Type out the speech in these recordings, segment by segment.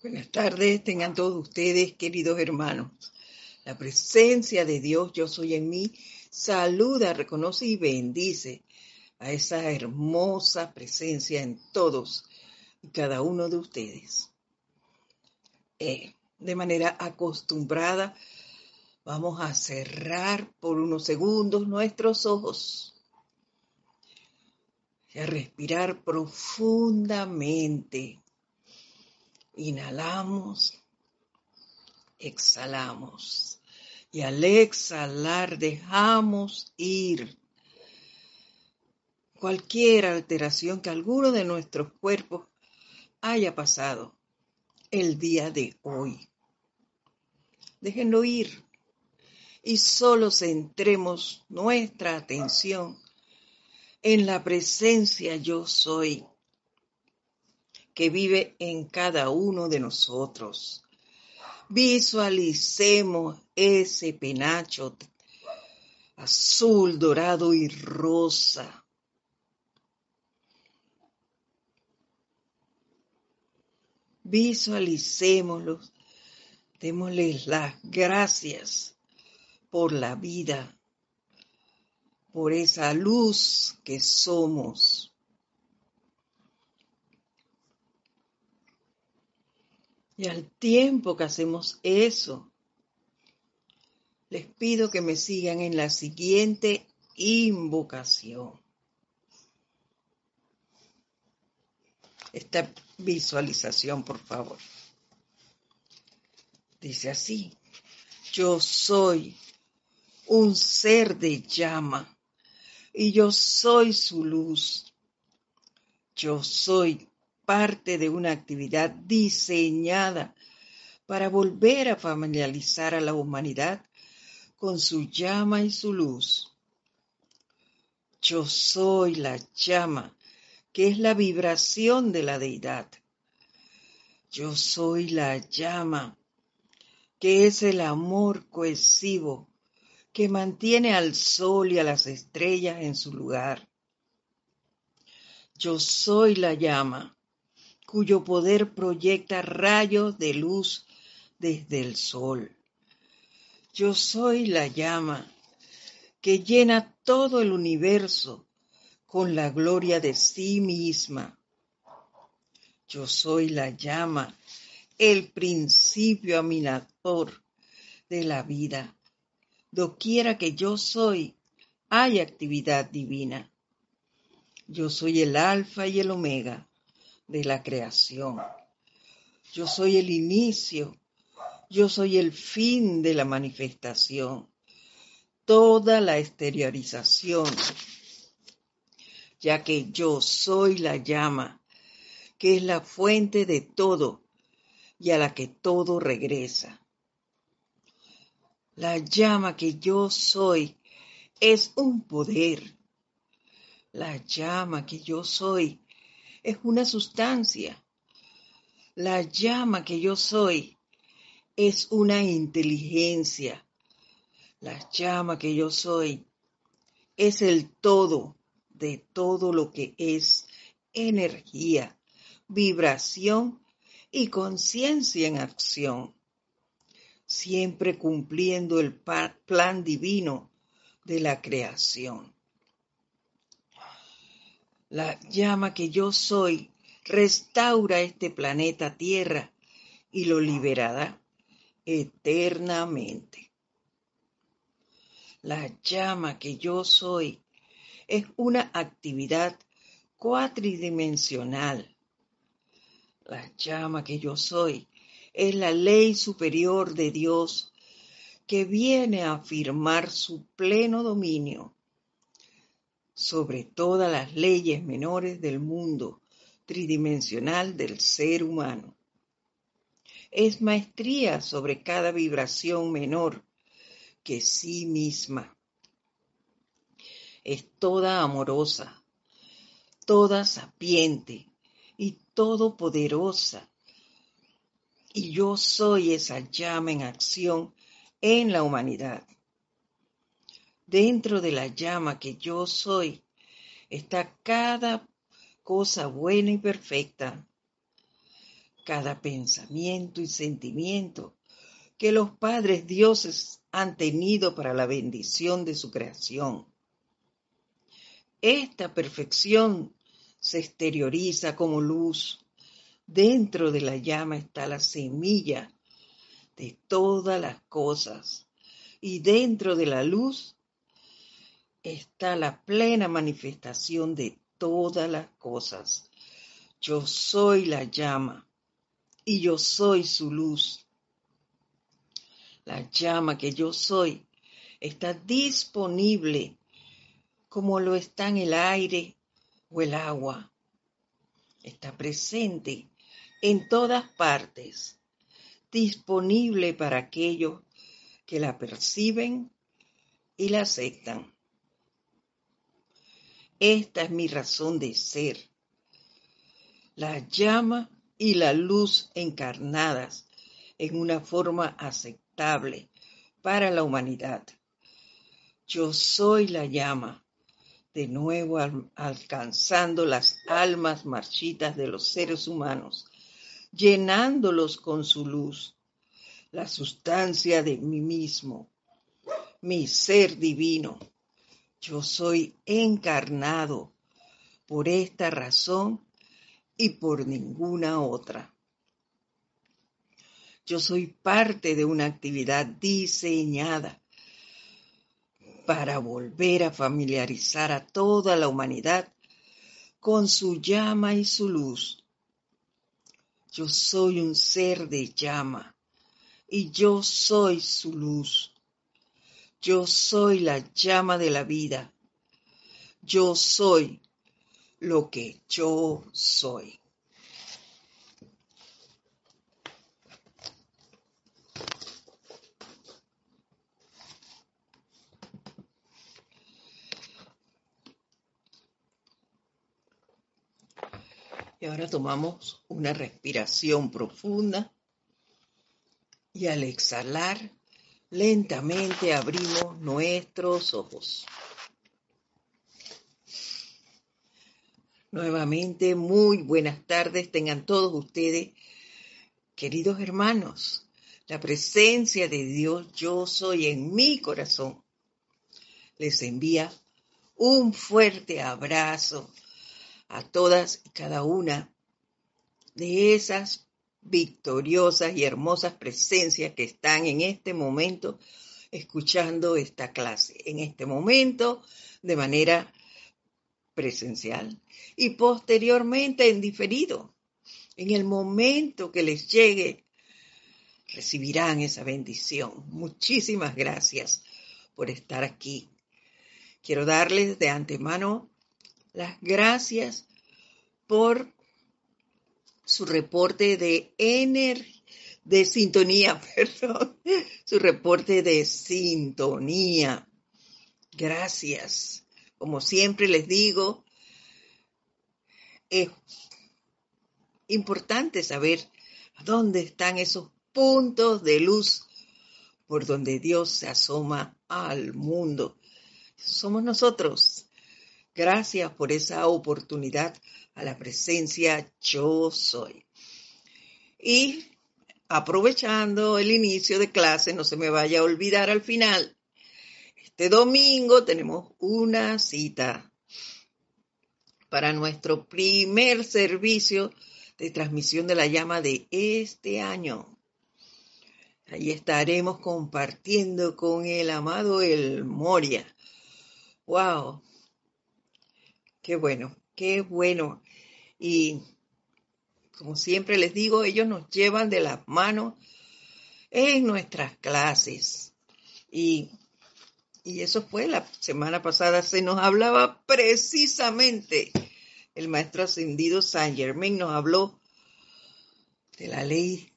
Buenas tardes, tengan todos ustedes, queridos hermanos. La presencia de Dios, yo soy en mí, saluda, reconoce y bendice a esa hermosa presencia en todos y cada uno de ustedes. Eh, de manera acostumbrada, vamos a cerrar por unos segundos nuestros ojos y a respirar profundamente Inhalamos, exhalamos. Y al exhalar dejamos ir cualquier alteración que alguno de nuestros cuerpos haya pasado el día de hoy. Déjenlo ir y solo centremos nuestra atención en la presencia yo soy que vive en cada uno de nosotros. Visualicemos ese penacho azul, dorado y rosa. Visualicémoslos, démosles las gracias por la vida, por esa luz que somos. Y al tiempo que hacemos eso, les pido que me sigan en la siguiente invocación. Esta visualización, por favor. Dice así, yo soy un ser de llama y yo soy su luz. Yo soy parte de una actividad diseñada para volver a familiarizar a la humanidad con su llama y su luz. Yo soy la llama, que es la vibración de la deidad. Yo soy la llama, que es el amor cohesivo que mantiene al sol y a las estrellas en su lugar. Yo soy la llama, cuyo poder proyecta rayos de luz desde el sol. Yo soy la llama que llena todo el universo con la gloria de sí misma. Yo soy la llama, el principio aminador de la vida. Doquiera que yo soy, hay actividad divina. Yo soy el alfa y el omega, de la creación. Yo soy el inicio, yo soy el fin de la manifestación, toda la exteriorización, ya que yo soy la llama, que es la fuente de todo y a la que todo regresa. La llama que yo soy es un poder. La llama que yo soy es una sustancia. La llama que yo soy es una inteligencia. La llama que yo soy es el todo de todo lo que es energía, vibración y conciencia en acción, siempre cumpliendo el plan divino de la creación. La llama que yo soy restaura este planeta Tierra y lo liberará eternamente. La llama que yo soy es una actividad cuatridimensional. La llama que yo soy es la ley superior de Dios que viene a afirmar su pleno dominio sobre todas las leyes menores del mundo tridimensional del ser humano. Es maestría sobre cada vibración menor que sí misma. Es toda amorosa, toda sapiente y todopoderosa. Y yo soy esa llama en acción en la humanidad. Dentro de la llama que yo soy está cada cosa buena y perfecta, cada pensamiento y sentimiento que los padres dioses han tenido para la bendición de su creación. Esta perfección se exterioriza como luz. Dentro de la llama está la semilla de todas las cosas y dentro de la luz está la plena manifestación de todas las cosas. Yo soy la llama y yo soy su luz. La llama que yo soy está disponible como lo está en el aire o el agua. Está presente en todas partes, disponible para aquellos que la perciben y la aceptan. Esta es mi razón de ser. La llama y la luz encarnadas en una forma aceptable para la humanidad. Yo soy la llama, de nuevo alcanzando las almas marchitas de los seres humanos, llenándolos con su luz la sustancia de mí mismo, mi ser divino. Yo soy encarnado por esta razón y por ninguna otra. Yo soy parte de una actividad diseñada para volver a familiarizar a toda la humanidad con su llama y su luz. Yo soy un ser de llama y yo soy su luz. Yo soy la llama de la vida. Yo soy lo que yo soy. Y ahora tomamos una respiración profunda y al exhalar, lentamente abrimos nuestros ojos. Nuevamente, muy buenas tardes tengan todos ustedes, queridos hermanos. La presencia de Dios yo soy en mi corazón. Les envía un fuerte abrazo a todas y cada una de esas victoriosas y hermosas presencias que están en este momento escuchando esta clase, en este momento de manera presencial y posteriormente en diferido. En el momento que les llegue, recibirán esa bendición. Muchísimas gracias por estar aquí. Quiero darles de antemano las gracias por su reporte de de sintonía, perdón, su reporte de sintonía. Gracias. Como siempre les digo, es importante saber dónde están esos puntos de luz por donde Dios se asoma al mundo. Somos nosotros. Gracias por esa oportunidad a la presencia yo soy. Y aprovechando el inicio de clase, no se me vaya a olvidar al final, este domingo tenemos una cita para nuestro primer servicio de transmisión de la llama de este año. Ahí estaremos compartiendo con el amado El Moria. ¡Wow! Qué bueno, qué bueno. Y como siempre les digo, ellos nos llevan de las manos en nuestras clases. Y, y eso fue la semana pasada, se nos hablaba precisamente, el maestro ascendido San Germain nos habló de la ley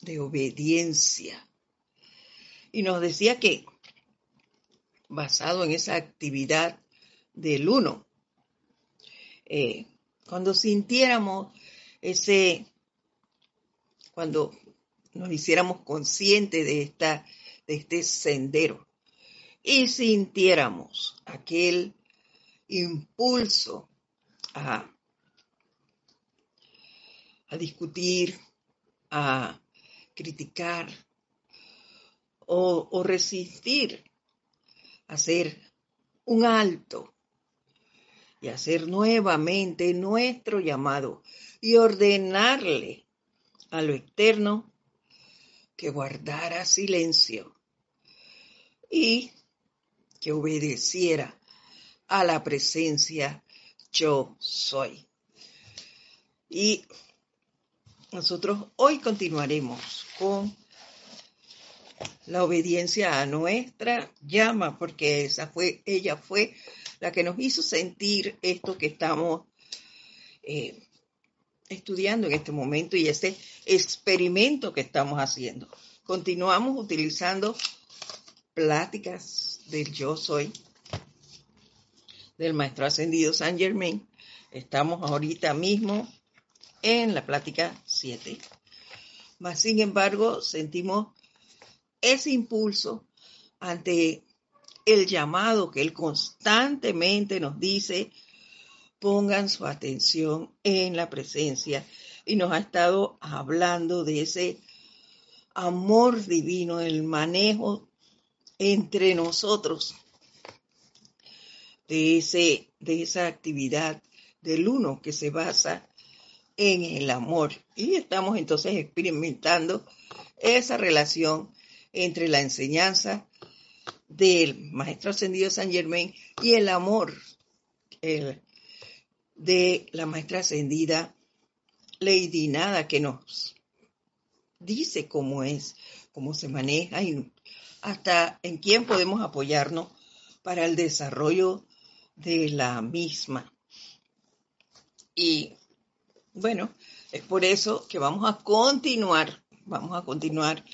de obediencia. Y nos decía que, basado en esa actividad del uno, eh, cuando sintiéramos ese, cuando nos hiciéramos conscientes de, esta, de este sendero y sintiéramos aquel impulso a, a discutir, a criticar o, o resistir, hacer un alto y hacer nuevamente nuestro llamado y ordenarle a lo externo que guardara silencio y que obedeciera a la presencia yo soy. Y nosotros hoy continuaremos con la obediencia a nuestra llama, porque esa fue, ella fue la que nos hizo sentir esto que estamos eh, estudiando en este momento y este experimento que estamos haciendo. Continuamos utilizando pláticas del yo soy del maestro ascendido San Germain. Estamos ahorita mismo en la plática 7. Mas, sin embargo, sentimos ese impulso ante el llamado que Él constantemente nos dice, pongan su atención en la presencia. Y nos ha estado hablando de ese amor divino, el manejo entre nosotros de, ese, de esa actividad del uno que se basa en el amor. Y estamos entonces experimentando esa relación entre la enseñanza del Maestro Ascendido San Germain y el amor de la Maestra Ascendida Lady Nada, que nos dice cómo es, cómo se maneja y hasta en quién podemos apoyarnos para el desarrollo de la misma. Y bueno, es por eso que vamos a continuar, vamos a continuar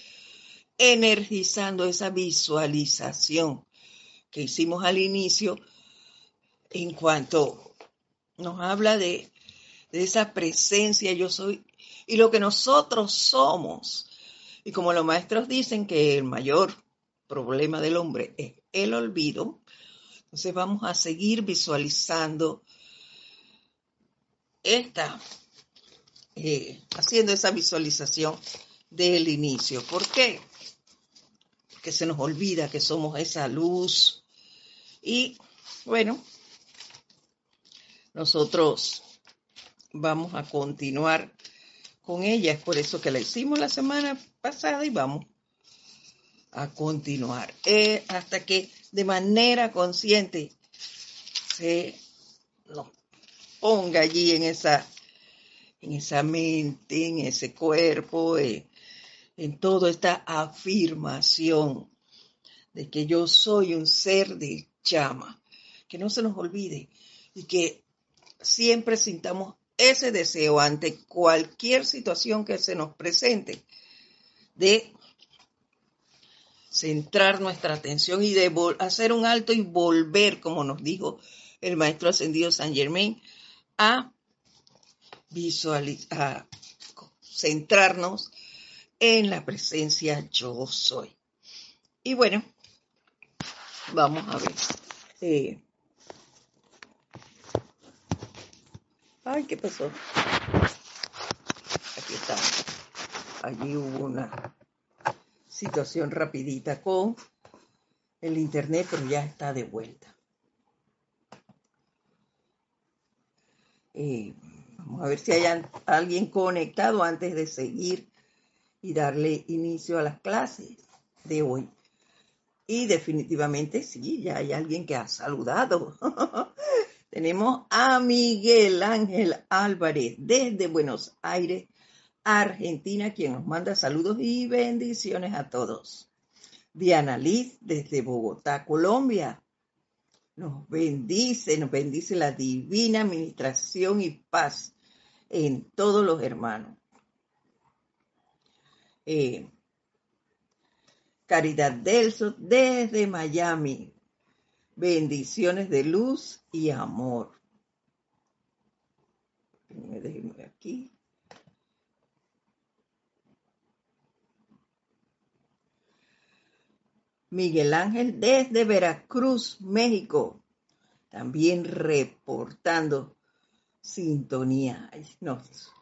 energizando esa visualización que hicimos al inicio en cuanto nos habla de, de esa presencia yo soy y lo que nosotros somos. Y como los maestros dicen que el mayor problema del hombre es el olvido, entonces vamos a seguir visualizando esta, eh, haciendo esa visualización del inicio. ¿Por qué? Porque se nos olvida que somos esa luz. Y bueno, nosotros vamos a continuar con ella. Es por eso que la hicimos la semana pasada y vamos a continuar. Eh, hasta que de manera consciente se nos ponga allí en esa, en esa mente, en ese cuerpo, eh, en toda esta afirmación de que yo soy un ser de llama, que no se nos olvide y que siempre sintamos ese deseo ante cualquier situación que se nos presente de centrar nuestra atención y de hacer un alto y volver, como nos dijo el maestro ascendido San Germain, a visualizar, a centrarnos en la presencia yo soy. Y bueno, vamos a ver. Eh, ay, ¿qué pasó? Aquí está. Allí hubo una situación rapidita con el internet, pero ya está de vuelta. Eh, vamos a ver si hay alguien conectado antes de seguir y darle inicio a las clases de hoy. Y definitivamente sí, ya hay alguien que ha saludado. Tenemos a Miguel Ángel Álvarez desde Buenos Aires, Argentina, quien nos manda saludos y bendiciones a todos. Diana Liz desde Bogotá, Colombia. Nos bendice, nos bendice la divina administración y paz en todos los hermanos. Eh, Caridad Delso desde Miami. Bendiciones de luz y amor. Déjenme aquí. Miguel Ángel desde Veracruz, México, también reportando sintonía. Nos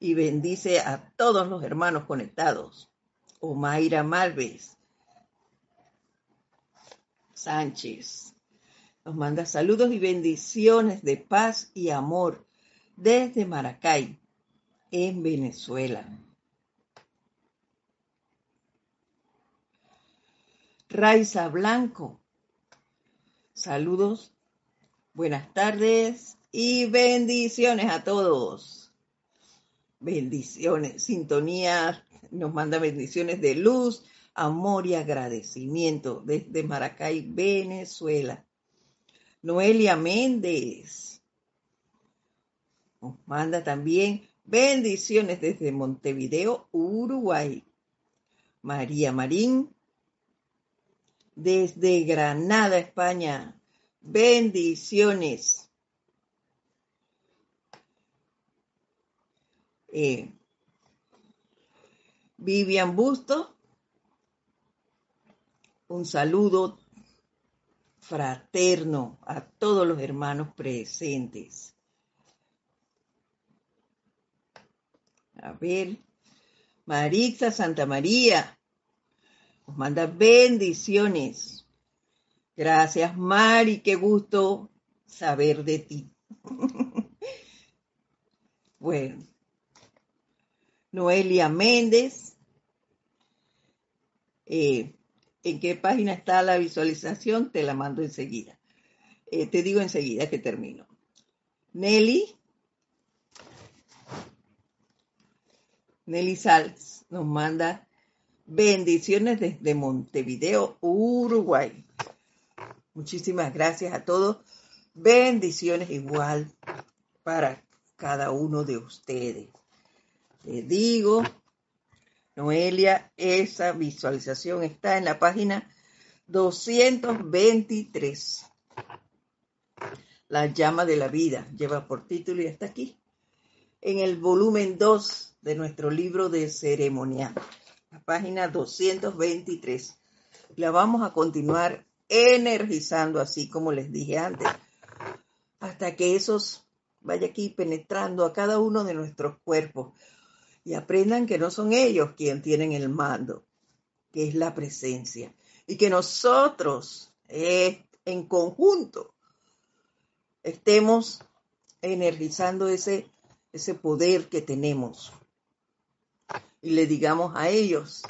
y bendice a todos los hermanos conectados. Omaira Malves Sánchez nos manda saludos y bendiciones de paz y amor desde Maracay, en Venezuela. Raiza Blanco, saludos, buenas tardes y bendiciones a todos. Bendiciones, sintonía, nos manda bendiciones de luz, amor y agradecimiento desde Maracay, Venezuela. Noelia Méndez nos manda también bendiciones desde Montevideo, Uruguay. María Marín desde Granada, España. Bendiciones. Eh, Vivian Busto, un saludo fraterno a todos los hermanos presentes. A ver, Marixa Santa María nos manda bendiciones. Gracias, Mari, qué gusto saber de ti. bueno, Noelia Méndez. Eh, ¿En qué página está la visualización? Te la mando enseguida. Eh, te digo enseguida que termino. Nelly. Nelly Salz nos manda bendiciones desde Montevideo, Uruguay. Muchísimas gracias a todos. Bendiciones igual para cada uno de ustedes. Te digo, Noelia, esa visualización está en la página 223. La llama de la vida lleva por título y está aquí, en el volumen 2 de nuestro libro de ceremonial, la página 223. La vamos a continuar energizando así como les dije antes, hasta que esos vaya aquí penetrando a cada uno de nuestros cuerpos y aprendan que no son ellos quienes tienen el mando, que es la presencia, y que nosotros eh, en conjunto estemos energizando ese, ese poder que tenemos y le digamos a ellos,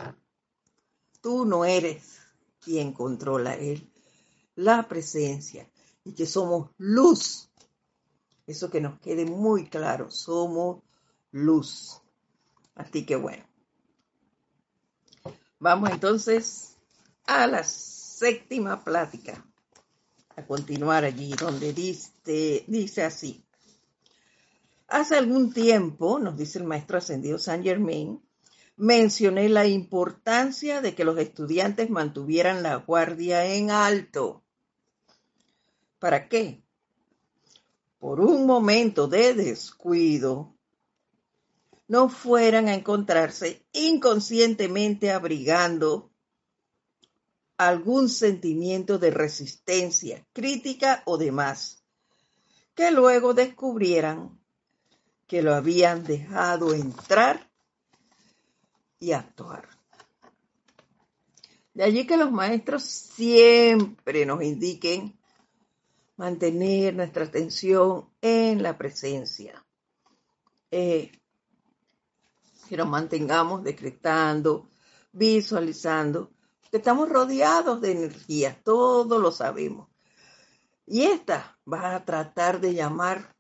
tú no eres quien controla él, la presencia y que somos luz. Eso que nos quede muy claro, somos luz. Así que bueno. Vamos entonces a la séptima plática. A continuar allí donde dice, dice así. Hace algún tiempo, nos dice el maestro ascendido Saint Germain, mencioné la importancia de que los estudiantes mantuvieran la guardia en alto. ¿Para qué? Por un momento de descuido, no fueran a encontrarse inconscientemente abrigando algún sentimiento de resistencia, crítica o demás, que luego descubrieran que lo habían dejado entrar y actuar. De allí que los maestros siempre nos indiquen mantener nuestra atención en la presencia. Eh, que nos mantengamos decretando, visualizando, que estamos rodeados de energía, todos lo sabemos. Y esta va a tratar de llamar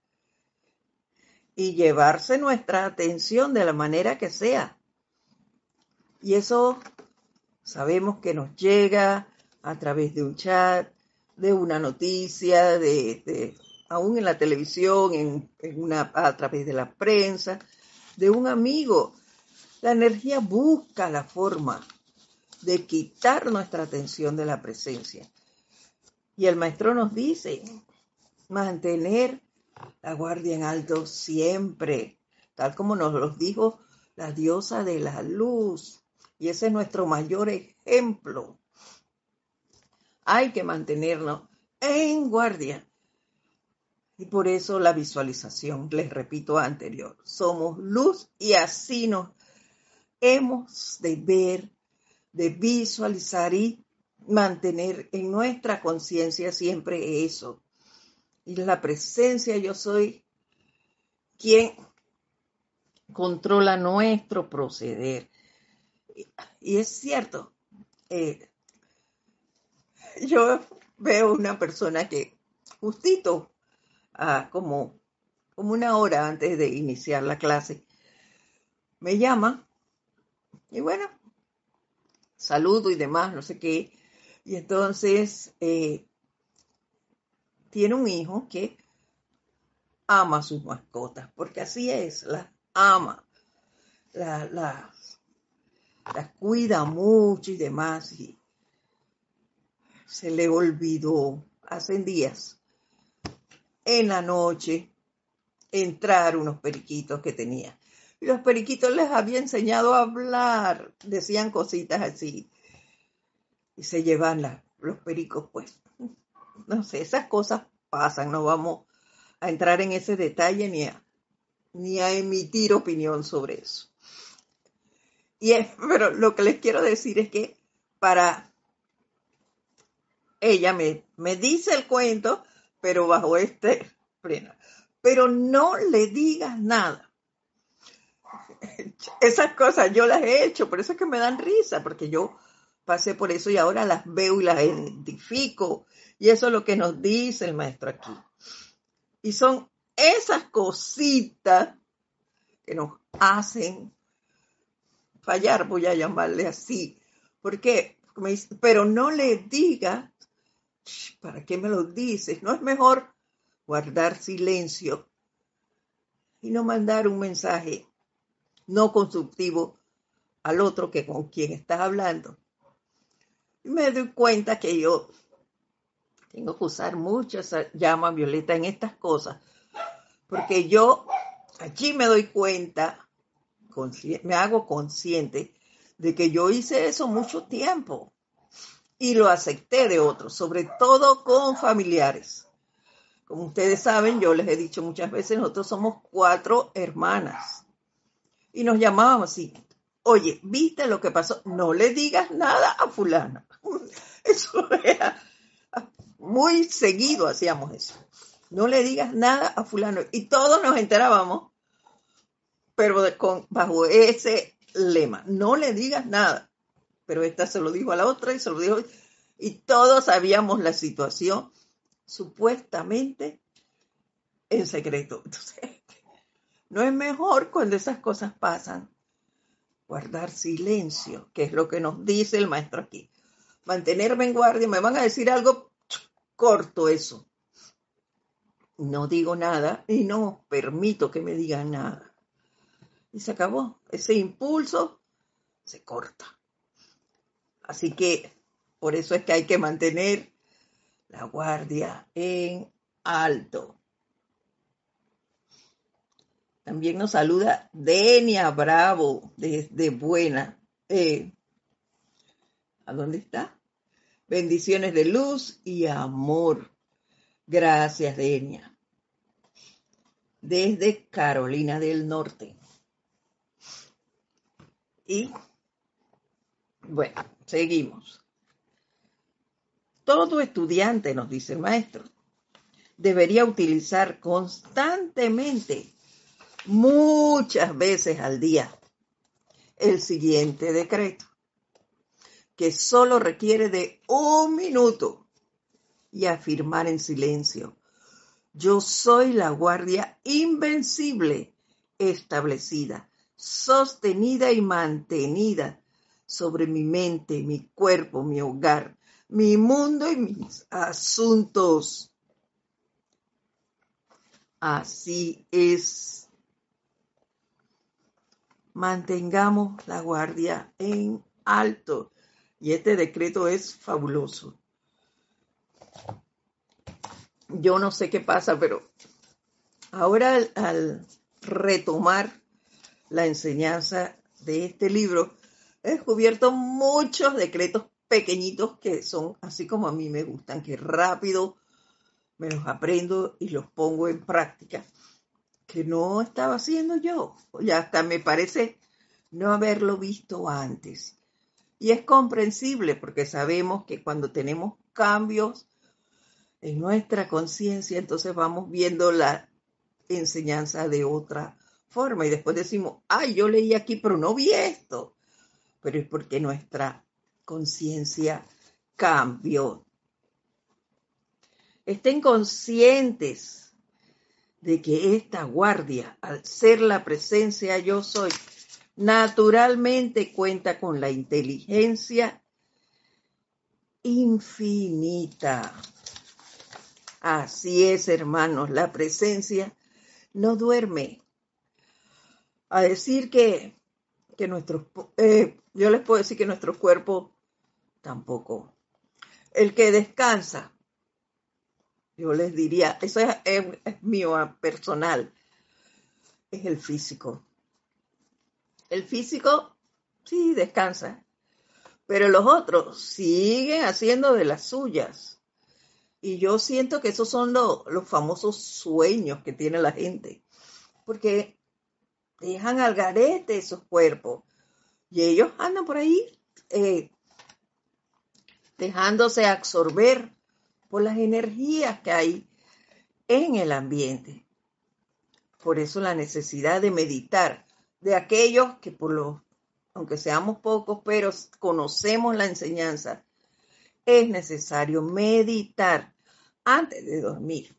y llevarse nuestra atención de la manera que sea. Y eso sabemos que nos llega a través de un chat, de una noticia, de, aún en la televisión, en, una, a través de la prensa, de un amigo la energía busca la forma de quitar nuestra atención de la presencia. Y el maestro nos dice, mantener la guardia en alto siempre, tal como nos lo dijo la diosa de la luz. Y ese es nuestro mayor ejemplo. Hay que mantenernos en guardia. Y por eso la visualización, les repito anterior, somos luz y así nos hemos de ver, de visualizar y mantener en nuestra conciencia siempre eso. Y la presencia yo soy quien controla nuestro proceder. Y es cierto, eh, yo veo una persona que justito como, como una hora antes de iniciar la clase, me llama y bueno, saludo y demás, no sé qué. Y entonces eh, tiene un hijo que ama a sus mascotas, porque así es, las ama, las la, la cuida mucho y demás. Y se le olvidó hace días en la noche entrar unos periquitos que tenía. Y los periquitos les había enseñado a hablar, decían cositas así. Y se llevan los pericos, pues. No sé, esas cosas pasan, no vamos a entrar en ese detalle ni a, ni a emitir opinión sobre eso. Y es, pero lo que les quiero decir es que para ella me, me dice el cuento, pero bajo este freno. Pero no le digas nada. Esas cosas yo las he hecho, por eso es que me dan risa, porque yo pasé por eso y ahora las veo y las identifico. Y eso es lo que nos dice el maestro aquí. Y son esas cositas que nos hacen fallar, voy a llamarle así. ¿Por qué? Pero no le digas ¿para qué me lo dices? ¿No es mejor guardar silencio y no mandar un mensaje no constructivo al otro que con quien estás hablando? Y me doy cuenta que yo tengo que usar mucho esa llama violeta en estas cosas, porque yo allí me doy cuenta, me hago consciente de que yo hice eso mucho tiempo y lo acepté de otros, sobre todo con familiares. Como ustedes saben, yo les he dicho muchas veces, nosotros somos cuatro hermanas y nos llamábamos así. Oye, ¿viste lo que pasó? No le digas nada a fulana. Eso era muy seguido hacíamos eso. No le digas nada a fulano. Y todos nos enterábamos, pero con, bajo ese lema, no le digas nada pero esta se lo dijo a la otra y se lo dijo, y todos sabíamos la situación supuestamente en secreto. Entonces, no es mejor cuando esas cosas pasan guardar silencio, que es lo que nos dice el maestro aquí. Mantenerme en guardia, me van a decir algo corto eso. No digo nada y no permito que me digan nada. Y se acabó. Ese impulso se corta. Así que por eso es que hay que mantener la guardia en alto. También nos saluda Denia Bravo desde Buena. Eh, ¿A dónde está? Bendiciones de luz y amor. Gracias, Denia. Desde Carolina del Norte. Y bueno, seguimos. Todo estudiante, nos dice el maestro, debería utilizar constantemente, muchas veces al día, el siguiente decreto, que solo requiere de un minuto y afirmar en silencio, yo soy la guardia invencible establecida, sostenida y mantenida sobre mi mente, mi cuerpo, mi hogar, mi mundo y mis asuntos. Así es. Mantengamos la guardia en alto. Y este decreto es fabuloso. Yo no sé qué pasa, pero ahora al, retomar la enseñanza de este libro, he descubierto muchos decretos pequeñitos que son así como a mí me gustan, que rápido me los aprendo y los pongo en práctica, que no estaba haciendo yo. Y hasta me parece no haberlo visto antes. Y es comprensible porque sabemos que cuando tenemos cambios en nuestra conciencia, entonces vamos viendo la enseñanza de otra forma y después decimos, ay, yo leí aquí, pero no vi esto. Pero es porque nuestra conciencia cambió. Estén conscientes de que esta guardia, al ser la presencia yo soy, naturalmente cuenta con la inteligencia infinita. Así es, hermanos, la presencia no duerme. A decir que, que nuestros, eh, yo les puedo decir que nuestro cuerpo tampoco. El que descansa, yo les diría, eso es, mío ah, personal, es el físico. El físico sí descansa, pero los otros siguen haciendo de las suyas. Y yo siento que esos son los famosos sueños que tiene la gente, porque dejan al garete esos cuerpos y ellos andan por ahí eh, dejándose absorber por las energías que hay en el ambiente. Por eso la necesidad de meditar de aquellos que por lo, aunque seamos pocos, pero conocemos la enseñanza, es necesario meditar antes de dormir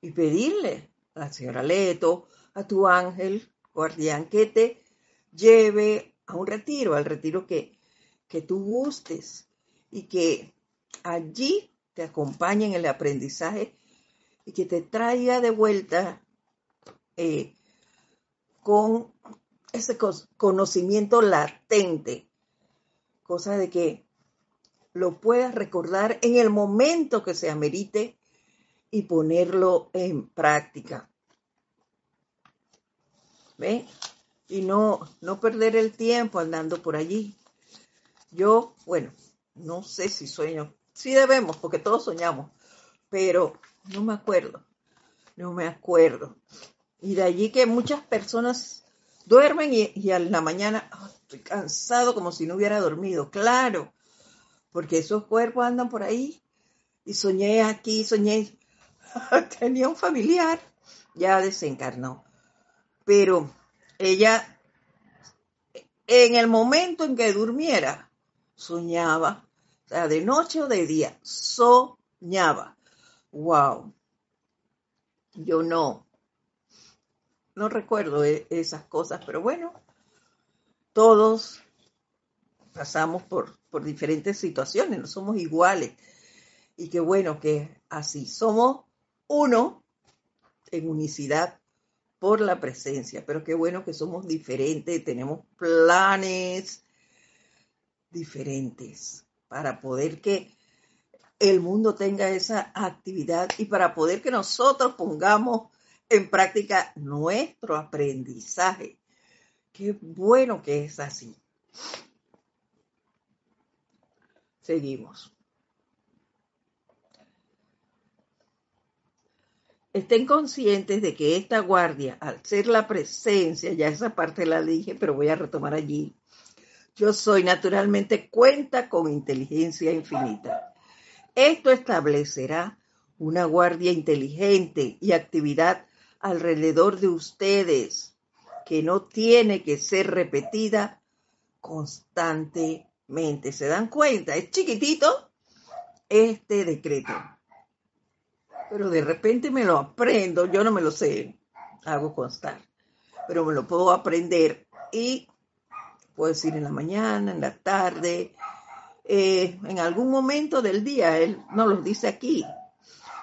y pedirle a la señora Leto, a tu ángel guardián, que te lleve a un retiro, al retiro que, que tú gustes y que allí te acompañe en el aprendizaje y que te traiga de vuelta eh, con ese conocimiento latente, cosa de que lo puedas recordar en el momento que se amerite y ponerlo en práctica. ¿Ve? Y no, no perder el tiempo andando por allí. Yo, bueno, no sé si sueño. Sí debemos, porque todos soñamos, pero no me acuerdo. No me acuerdo. Y de allí que muchas personas duermen y, y a la mañana estoy cansado como si no hubiera dormido. Claro, porque esos cuerpos andan por ahí. Y soñé aquí, soñé, tenía un familiar, ya desencarnó. Pero ella, en el momento en que durmiera, soñaba, sea, de noche o de día, soñaba. Wow. Yo no, no recuerdo e, esas cosas, pero bueno, todos pasamos por, por diferentes situaciones, no somos iguales. Y qué bueno que así somos uno en unicidad por la presencia, pero qué bueno que somos diferentes, tenemos planes diferentes para poder que el mundo tenga esa actividad y para poder que nosotros pongamos en práctica nuestro aprendizaje. Qué bueno que es así. Seguimos. Estén conscientes de que esta guardia, al ser la presencia, ya esa parte la dije, pero voy a retomar allí. Yo soy naturalmente cuenta con inteligencia infinita. Esto establecerá una guardia inteligente y actividad alrededor de ustedes que no tiene que ser repetida constantemente ¿Se dan cuenta? Es chiquitito este decreto. Pero de repente me lo aprendo, yo no me lo sé, hago constar, pero me lo puedo aprender y puedo decir en la mañana, en la tarde, eh, en algún momento del día, él no lo dice aquí.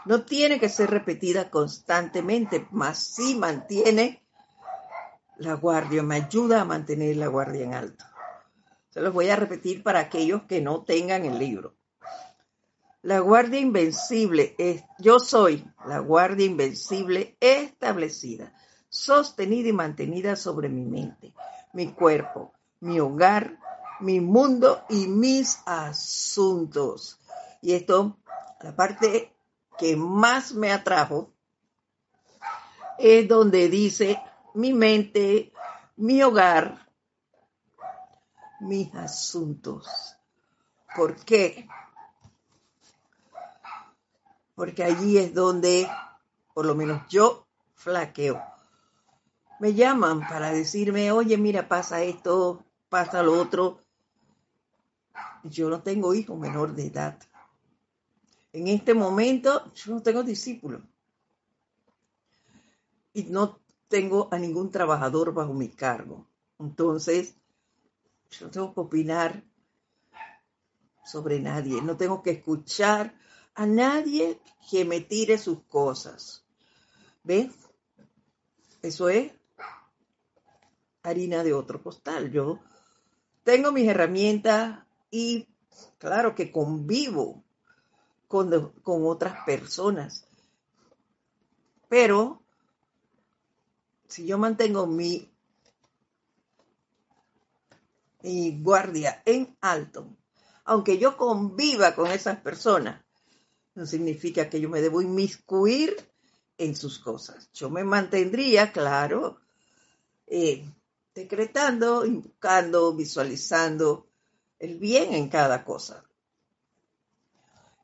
No tiene que ser repetida constantemente, más sí mantiene la guardia, me ayuda a mantener la guardia en alto. Se los voy a repetir para aquellos que no tengan el libro. La guardia invencible es, yo soy la guardia invencible establecida, sostenida y mantenida sobre mi mente, mi cuerpo, mi hogar, mi mundo y mis asuntos. Y esto, la parte que más me atrajo es donde dice mi mente, mi hogar, mis asuntos. ¿Por qué? Porque allí es donde, por lo menos yo, flaqueo. Me llaman para decirme, oye, mira, pasa esto, pasa lo otro. Yo no tengo hijo menor de edad. En este momento yo no tengo discípulos. Y no tengo a ningún trabajador bajo mi cargo. Entonces, yo no tengo que opinar sobre nadie. No tengo que escuchar a nadie que me tire sus cosas. ¿Ves? Eso es harina de otro costal. Yo tengo mis herramientas y claro que convivo con, con otras personas. Pero si yo mantengo mi, guardia en alto, aunque yo conviva con esas personas, no significa que yo me debo inmiscuir en sus cosas. Yo me mantendría, claro, eh, decretando, invocando, visualizando el bien en cada cosa.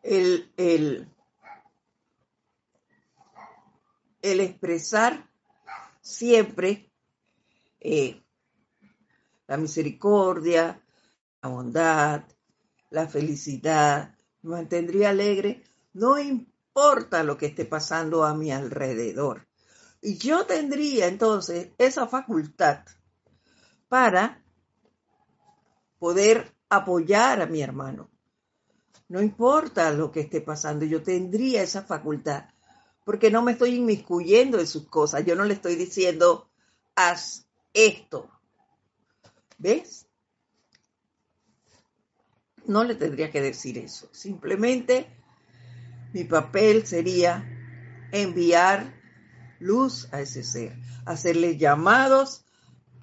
El, el, expresar siempre eh, la misericordia, la bondad, la felicidad, me mantendría alegre, no importa lo que esté pasando a mi alrededor. Y yo tendría entonces esa facultad para poder apoyar a mi hermano. No importa lo que esté pasando, yo tendría esa facultad, porque no me estoy inmiscuyendo en sus cosas, yo no le estoy diciendo, haz esto. ¿Ves? No le tendría que decir eso. Simplemente mi papel sería enviar luz a ese ser, hacerle llamados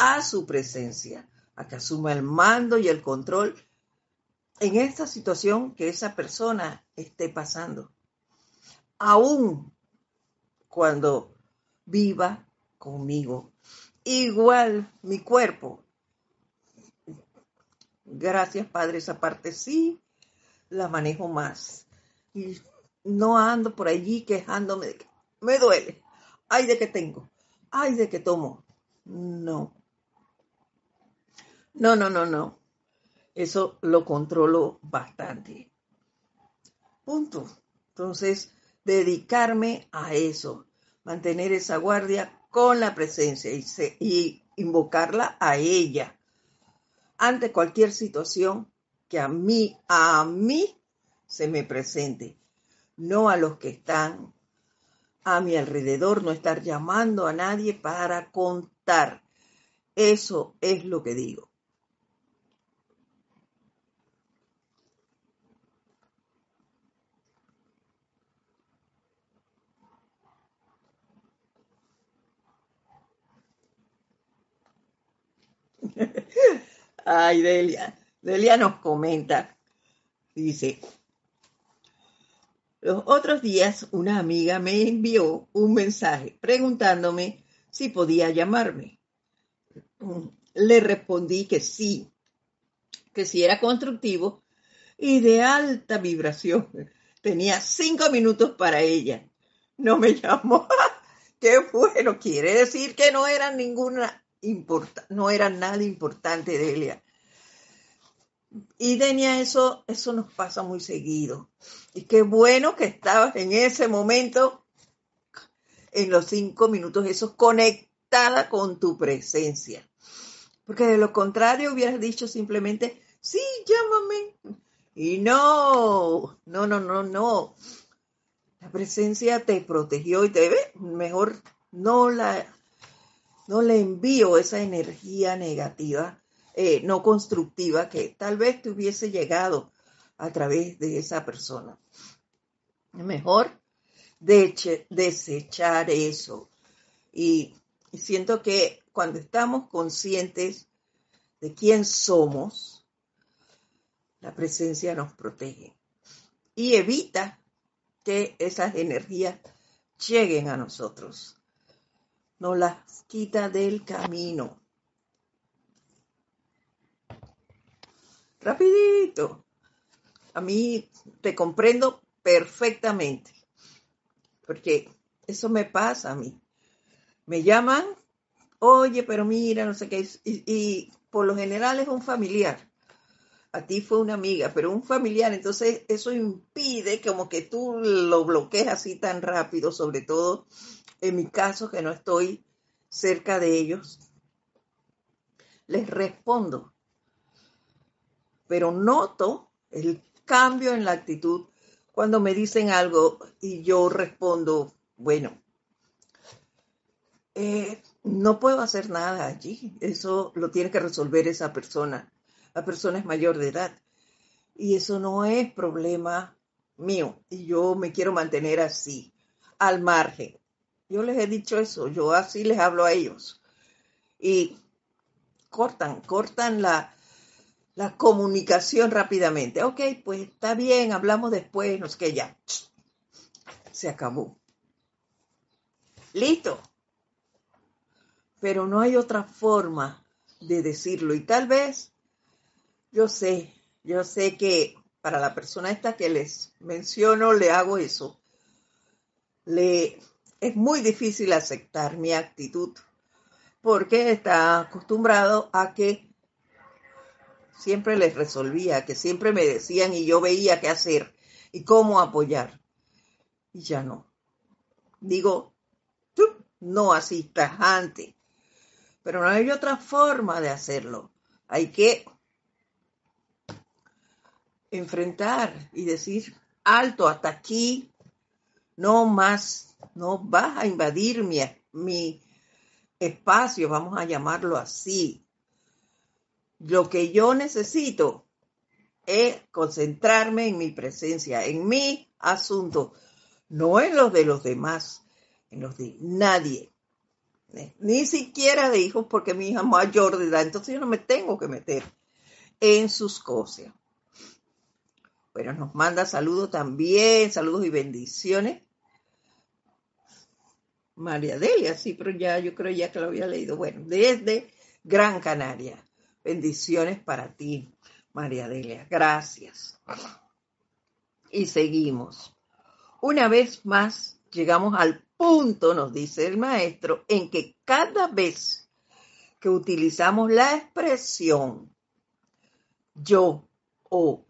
a su presencia, a que asuma el mando y el control en esta situación que esa persona esté pasando. Aún cuando viva conmigo. Igual mi cuerpo. Gracias, Padre, esa parte sí la manejo más. Y no ando por allí quejándome de que me duele. Ay, de que tengo. Ay, de que tomo. No. No, no, no, no. Eso lo controlo bastante. Punto. Entonces, dedicarme a eso, mantener esa guardia con la presencia y, y invocarla a ella ante cualquier situación que a mí, a mí se me presente, no a los que están a mi alrededor, no estar llamando a nadie para contar. Eso es lo que digo. Ay, Delia. Delia nos comenta. Dice, los otros días una amiga me envió un mensaje preguntándome si podía llamarme. Le respondí que sí, que si era constructivo y de alta vibración. Tenía cinco minutos para ella. No me llamó. Qué bueno, quiere decir que no era ninguna no era nada importante de Delia. Y Denia, eso, eso nos pasa muy seguido. Y qué bueno que estabas en ese momento, en los cinco minutos, eso conectada con tu presencia. Porque de lo contrario hubieras dicho simplemente, sí, llámame. Y no, no, no, no, no. La presencia te protegió y te ve, mejor no la no le envío esa energía negativa, eh, no constructiva, que tal vez te hubiese llegado a través de esa persona. Mejor desechar eso. Y, y siento que cuando estamos conscientes de quién somos, la presencia nos protege y evita que esas energías lleguen a nosotros. Nos las quita del camino. Rapidito. A mí te comprendo perfectamente. Porque eso me pasa a mí. Me llaman, oye, pero mira, no sé qué. Y, y por lo general es un familiar a ti fue una amiga, pero un familiar, entonces eso impide como que tú lo bloquees así tan rápido, sobre todo en mi caso que no estoy cerca de ellos. Les respondo, pero noto el cambio en la actitud cuando me dicen algo y yo respondo, bueno, eh, no puedo hacer nada allí, eso lo tiene que resolver esa persona la persona es mayor de edad. Y eso no es problema mío. Y yo me quiero mantener así, al margen. Yo les he dicho eso, yo así les hablo a ellos. Y cortan, cortan la, la comunicación rápidamente. Ok, pues está bien, hablamos después, no sé qué, ya. Se acabó. Listo. Pero no hay otra forma de decirlo. Y tal vez yo sé, yo sé que para la persona esta que les menciono, le hago eso. Le es muy difícil aceptar mi actitud porque está acostumbrado a que siempre les resolvía, que siempre me decían y yo veía qué hacer y cómo apoyar. Y ya no. Digo, no así tajante. Pero no hay otra forma de hacerlo. Hay que enfrentar y decir, alto, hasta aquí, no más, no vas a invadir mi, mi espacio, vamos a llamarlo así. Lo que yo necesito es concentrarme en mi presencia, en mi asunto, no en los de los demás, en los de nadie. Ni siquiera de hijos porque mi hija mayor de edad, entonces yo no me tengo que meter en sus cosas. Bueno, nos manda saludos también, saludos y bendiciones. María Delia, sí, pero ya yo creo ya que lo había leído. Bueno, desde Gran Canaria. Bendiciones para ti, María Delia. Gracias. Y seguimos. Una vez más llegamos al punto, nos dice el maestro, en que cada vez que utilizamos la expresión yo o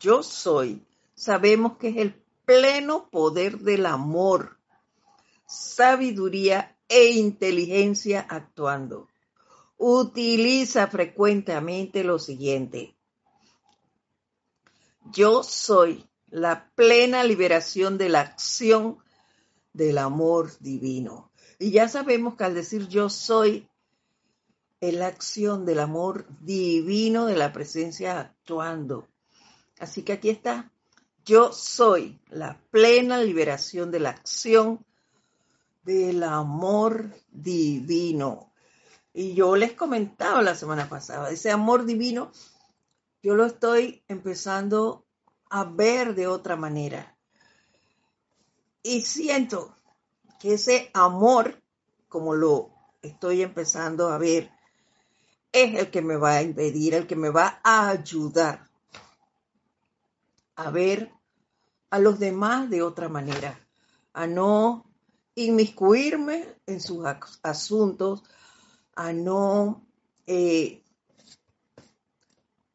yo soy, sabemos que es el pleno poder del amor, sabiduría e inteligencia actuando. Utiliza frecuentemente lo siguiente. Yo soy la plena liberación de la acción del amor divino. Y ya sabemos que al decir yo soy, es la acción del amor divino de la presencia actuando. Así que aquí está. Yo soy la plena liberación de la acción del amor divino. Y yo les comentaba la semana pasada, ese amor divino, yo lo estoy empezando a ver de otra manera. Y siento que ese amor, como lo estoy empezando a ver, es el que me va a impedir, el que me va a ayudar a ver a los demás de otra manera, a no inmiscuirme en sus asuntos, a no, eh,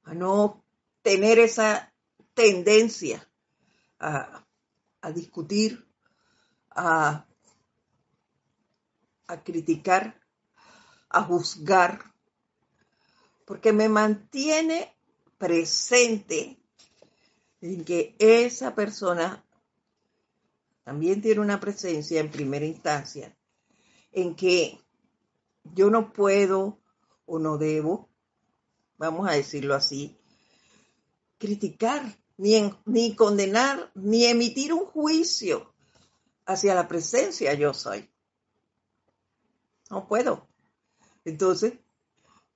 a no tener esa tendencia a, discutir, a, a criticar, a juzgar, porque me mantiene presente en que esa persona también tiene una presencia en primera instancia, en que yo no puedo o no debo, vamos a decirlo así, criticar, ni, ni condenar, ni emitir un juicio hacia la presencia yo soy. No puedo. Entonces,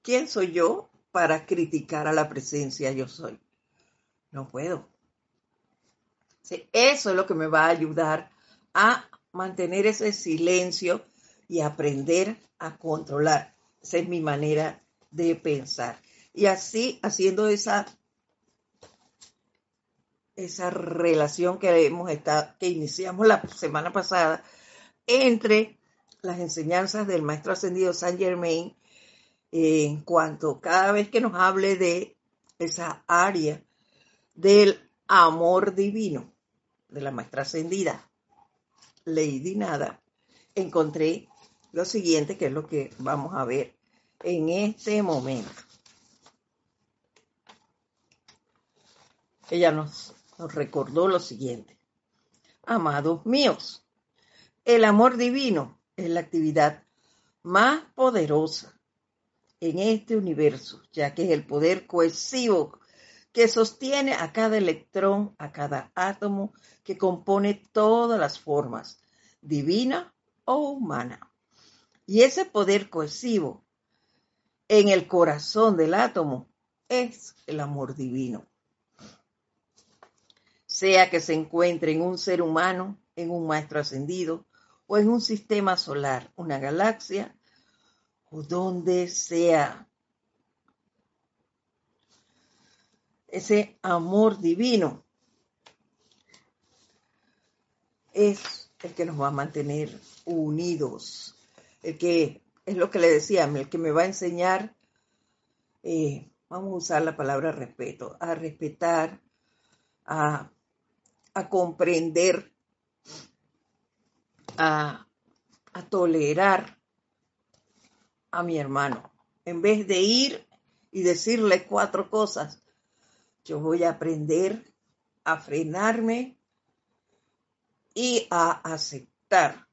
¿quién soy yo para criticar a la presencia yo soy? No puedo. Eso es lo que me va a ayudar a mantener ese silencio y aprender a controlar. Esa es mi manera de pensar. Y así, haciendo esa, esa relación que hemos estado, que iniciamos la semana pasada entre las enseñanzas del maestro ascendido Saint Germain en cuanto cada vez que nos hable de esa área del amor divino de la maestra ascendida Lady Nada, encontré lo siguiente, que es lo que vamos a ver en este momento. Ella nos, recordó lo siguiente. Amados míos, el amor divino es la actividad más poderosa en este universo, ya que es el poder cohesivo que sostiene a cada electrón, a cada átomo que compone todas las formas, divina o humana. Y ese poder cohesivo en el corazón del átomo es el amor divino. Sea que se encuentre en un ser humano, en un maestro ascendido, o en un sistema solar, una galaxia, o donde sea. Ese amor divino es el que nos va a mantener unidos, el que es lo que le decía, el que me va a enseñar, eh, vamos a usar la palabra respeto, a respetar, a, a comprender, a, a tolerar a mi hermano. En vez de ir y decirle cuatro cosas, yo voy a aprender a frenarme y a aceptar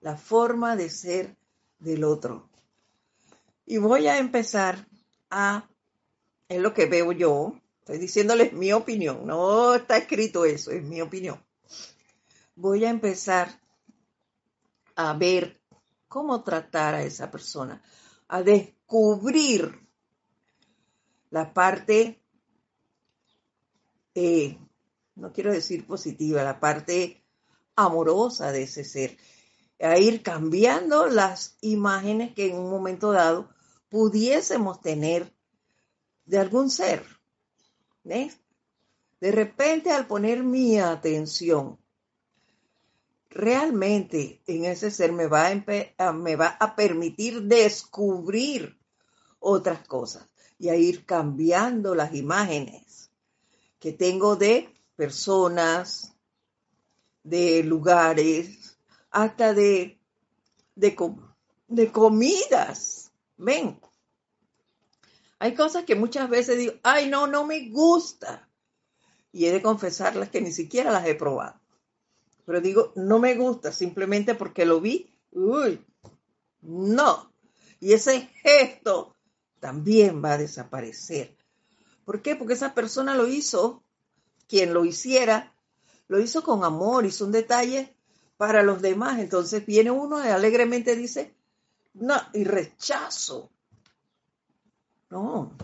la forma de ser del otro. Y voy a empezar a, es lo que veo yo, estoy diciéndoles mi opinión, no está escrito eso, es mi opinión. Voy a empezar a ver cómo tratar a esa persona, a descubrir la parte, eh, no quiero decir positiva, la parte amorosa de ese ser, a ir cambiando las imágenes que en un momento dado pudiésemos tener de algún ser. De repente al poner mi atención realmente en ese ser me va a, me va a permitir descubrir otras cosas y a ir cambiando las imágenes que tengo de personas, de lugares, hasta de, de, comidas. Ven, hay cosas que muchas veces digo, ay, no, no me gusta. Y he de confesarlas que ni siquiera las he probado. Pero digo, no me gusta simplemente porque lo vi. Uy, no. Y ese gesto también va a desaparecer. ¿Por qué? Porque esa persona lo hizo, quien lo hiciera, lo hizo con amor, hizo un detalle para los demás. Entonces viene uno y alegremente dice, no, y rechazo. No.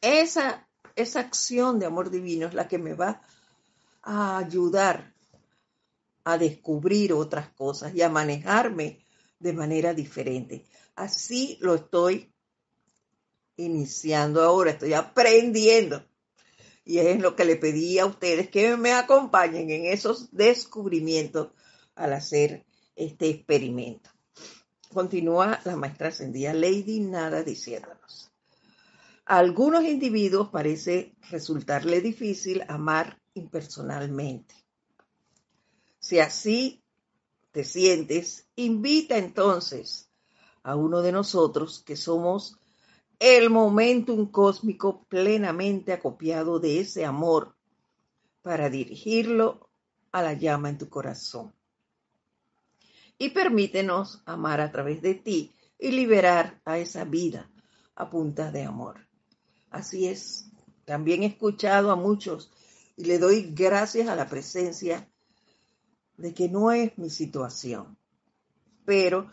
esa, esa acción de amor divino es la que me va a ayudar a descubrir otras cosas y a manejarme de manera diferente. Así lo estoy iniciando ahora, estoy aprendiendo. Y es lo que le pedí a ustedes que me acompañen en esos descubrimientos al hacer este experimento. Continúa la maestra ascendida Lady Nada diciéndonos. A algunos individuos parece resultarle difícil amar impersonalmente. Si así te sientes, invita entonces a uno de nosotros que somos el momentum cósmico plenamente acopiado de ese amor para dirigirlo a la llama en tu corazón. Y permítenos amar a través de ti y liberar a esa vida a punta de amor. Así es. También he escuchado a muchos y le doy gracias a la presencia de que no es mi situación. Pero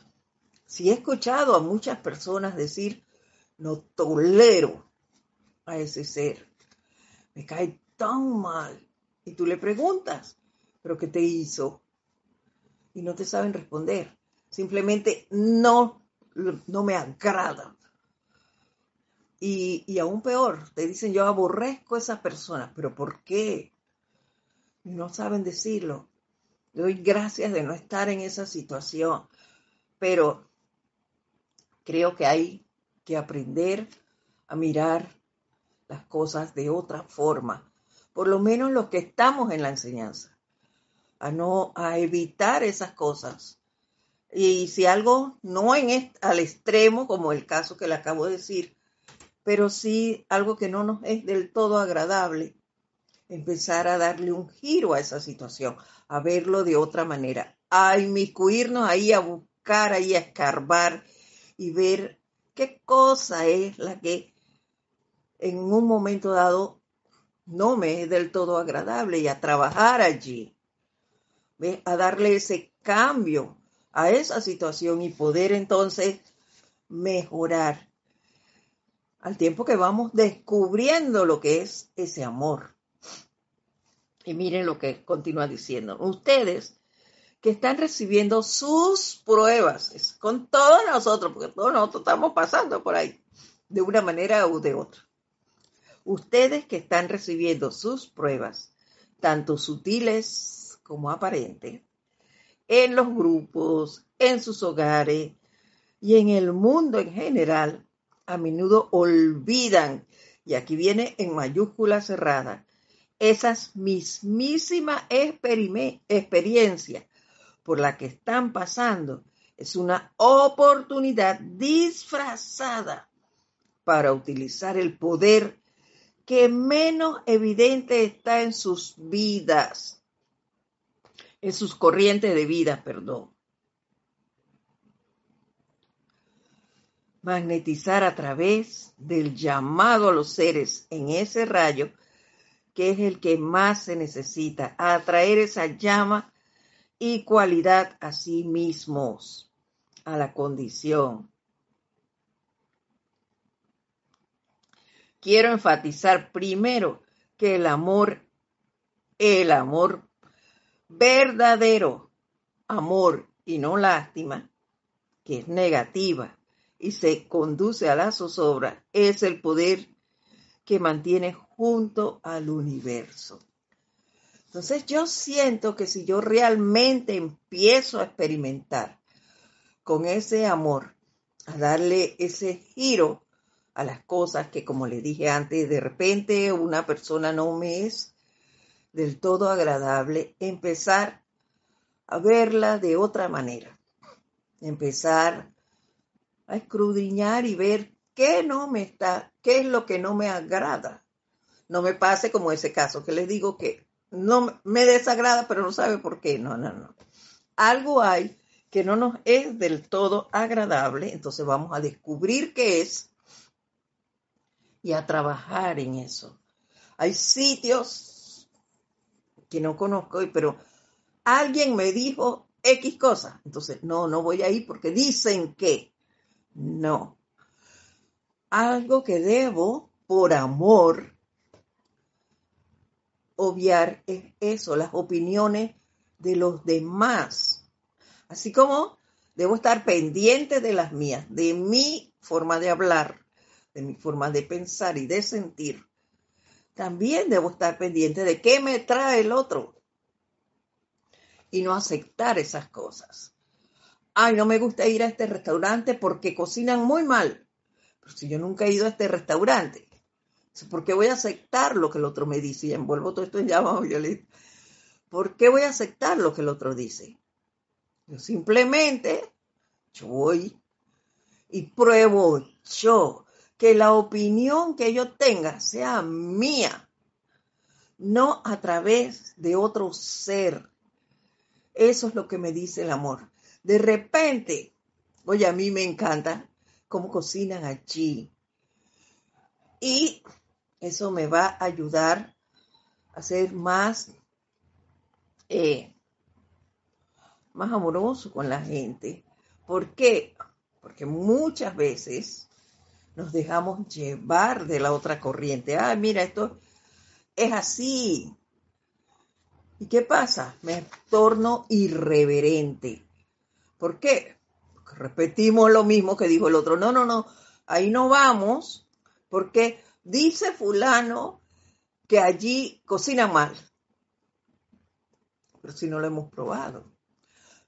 si he escuchado a muchas personas decir, no tolero a ese ser. Me cae tan mal. Y tú le preguntas, ¿pero qué te hizo? Y no te saben responder. Simplemente no, no me agrada. Y, y aún peor, te dicen, yo aborrezco a esa persona, pero ¿por qué? No saben decirlo. Doy gracias de no estar en esa situación, pero creo que hay que aprender a mirar las cosas de otra forma, por lo menos los que estamos en la enseñanza, a no a evitar esas cosas. Y si algo no en al extremo, como el caso que le acabo de decir, pero sí algo que no nos es del todo agradable, empezar a darle un giro a esa situación, a verlo de otra manera, a inmiscuirnos ahí, a buscar ahí, a escarbar y ver qué cosa es la que en un momento dado no me es del todo agradable y a trabajar allí, a darle ese cambio a esa situación y poder entonces mejorar al tiempo que vamos descubriendo lo que es ese amor. Y miren lo que continúa diciendo. Ustedes que están recibiendo sus pruebas, con todos nosotros, porque todos nosotros estamos pasando por ahí, de una manera u de otra. Ustedes que están recibiendo sus pruebas, tanto sutiles como aparentes, en los grupos, en sus hogares y en el mundo en general, a menudo olvidan, y aquí viene en mayúscula cerrada, esas mismísimas experiencias por la que están pasando es una oportunidad disfrazada para utilizar el poder que menos evidente está en sus vidas, en sus corrientes de vida, perdón. Magnetizar a través del llamado a los seres en ese rayo que es el que más se necesita, atraer esa llama y cualidad a sí mismos, a la condición. Quiero enfatizar primero que el amor, el amor verdadero, amor y no lástima, que es negativa y se conduce a la zozobra, es el poder que mantiene junto al universo. Entonces yo siento que si yo realmente empiezo a experimentar con ese amor, a darle ese giro a las cosas que como le dije antes, de repente una persona no me es del todo agradable, empezar a verla de otra manera, empezar a escudriñar y ver qué no me está, qué es lo que no me agrada. No me pase como ese caso que les digo que no me desagrada, pero no sabe por qué. No, no, no. Algo hay que no nos es del todo agradable, entonces vamos a descubrir qué es y a trabajar en eso. Hay sitios que no conozco, pero alguien me dijo X cosa, entonces no, no voy a ir porque dicen que no. Algo que debo por amor obviar es eso, las opiniones de los demás. Así como debo estar pendiente de las mías, de mi forma de hablar, de mi forma de pensar y de sentir. También debo estar pendiente de qué me trae el otro y no aceptar esas cosas. Ay, no me gusta ir a este restaurante porque cocinan muy mal. Pero si yo nunca he ido a este restaurante, ¿Por qué voy a aceptar lo que el otro me dice? Y envuelvo todo esto en llama violeta. ¿Por qué voy a aceptar lo que el otro dice? Yo simplemente, yo voy y pruebo yo que la opinión que yo tenga sea mía, no a través de otro ser. Eso es lo que me dice el amor. De repente, oye, a mí me encanta cómo cocinan allí. Y eso me va a ayudar a ser más, eh, más amoroso con la gente. ¿Por qué? Porque muchas veces nos dejamos llevar de la otra corriente. Ah, mira, esto es así. ¿Y qué pasa? Me torno irreverente. ¿Por qué? Repetimos lo mismo que dijo el otro. No, no, no, ahí no vamos, porque dice fulano que allí cocina mal. Pero si no lo hemos probado.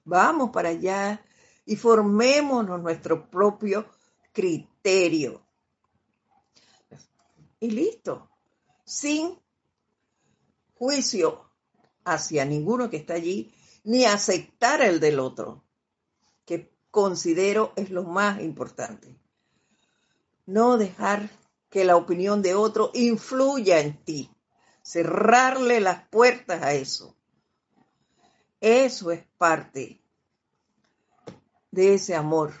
Vamos para allá y formémonos nuestro propio criterio. Y listo. Sin juicio hacia ninguno que está allí, ni aceptar el del otro, que considero es lo más importante. No dejar que la opinión de otro influya en ti, cerrarle las puertas a eso. Eso es parte de ese amor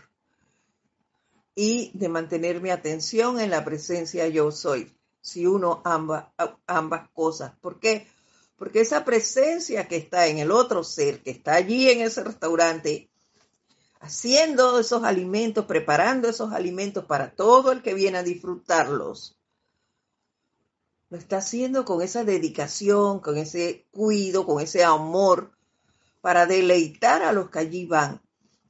y de mantener mi atención en la presencia yo soy, si uno ambas, ambas cosas. ¿Por qué? Porque esa presencia que está en el otro ser, que está allí en ese restaurante, haciendo esos alimentos, preparando esos alimentos para todo el que viene a disfrutarlos, lo está haciendo con esa dedicación, con ese cuido, con ese amor, para deleitar a los que allí van.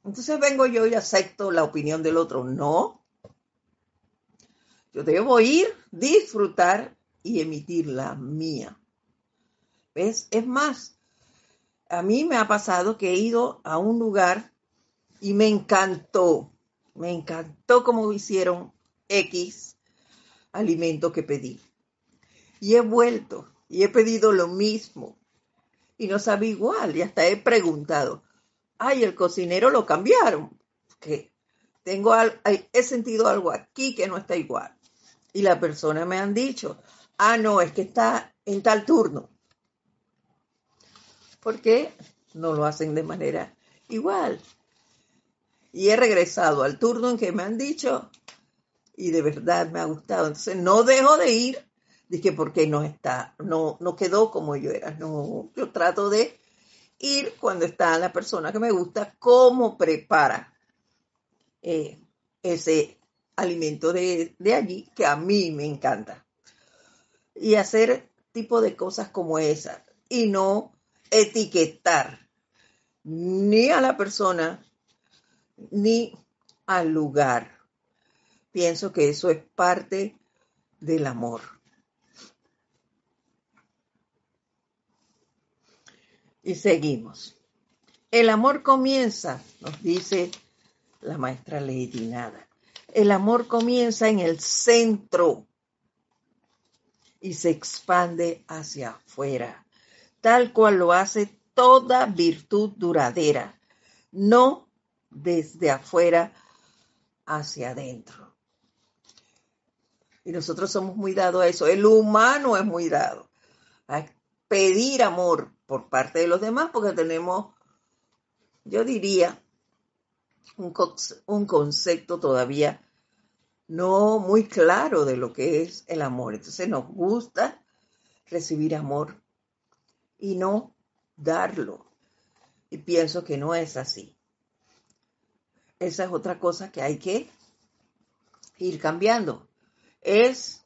Entonces vengo yo y acepto la opinión del otro. No. Yo debo ir, disfrutar y emitir la mía. Es más, a mí me ha pasado que he ido a un lugar y me encantó, me encantó cómo hicieron X alimento que pedí. Y he vuelto y he pedido lo mismo y no sabe igual y hasta he preguntado, ay, el cocinero lo cambiaron, que tengo he sentido algo aquí que no está igual. Y la persona me han dicho, ah, no, es que está en tal turno porque no lo hacen de manera igual. Y he regresado al turno en que me han dicho y de verdad me ha gustado. Entonces no dejo de ir, dije porque no está, no, no quedó como yo era. No, yo trato de ir cuando está la persona que me gusta, cómo prepara eh, ese alimento de, de allí que a mí me encanta. Y hacer tipo de cosas como esa. Y no etiquetar ni a la persona ni al lugar. Pienso que eso es parte del amor. Y seguimos. El amor comienza, nos dice la maestra Lady Nada. El amor comienza en el centro y se expande hacia afuera tal cual lo hace toda virtud duradera, no desde afuera hacia adentro. Y nosotros somos muy dados a eso. El humano es muy dado a pedir amor por parte de los demás porque tenemos, yo diría, un, un concepto todavía no muy claro de lo que es el amor. Entonces nos gusta recibir amor y no darlo. Y pienso que no es así. Esa es otra cosa que hay que ir cambiando. Es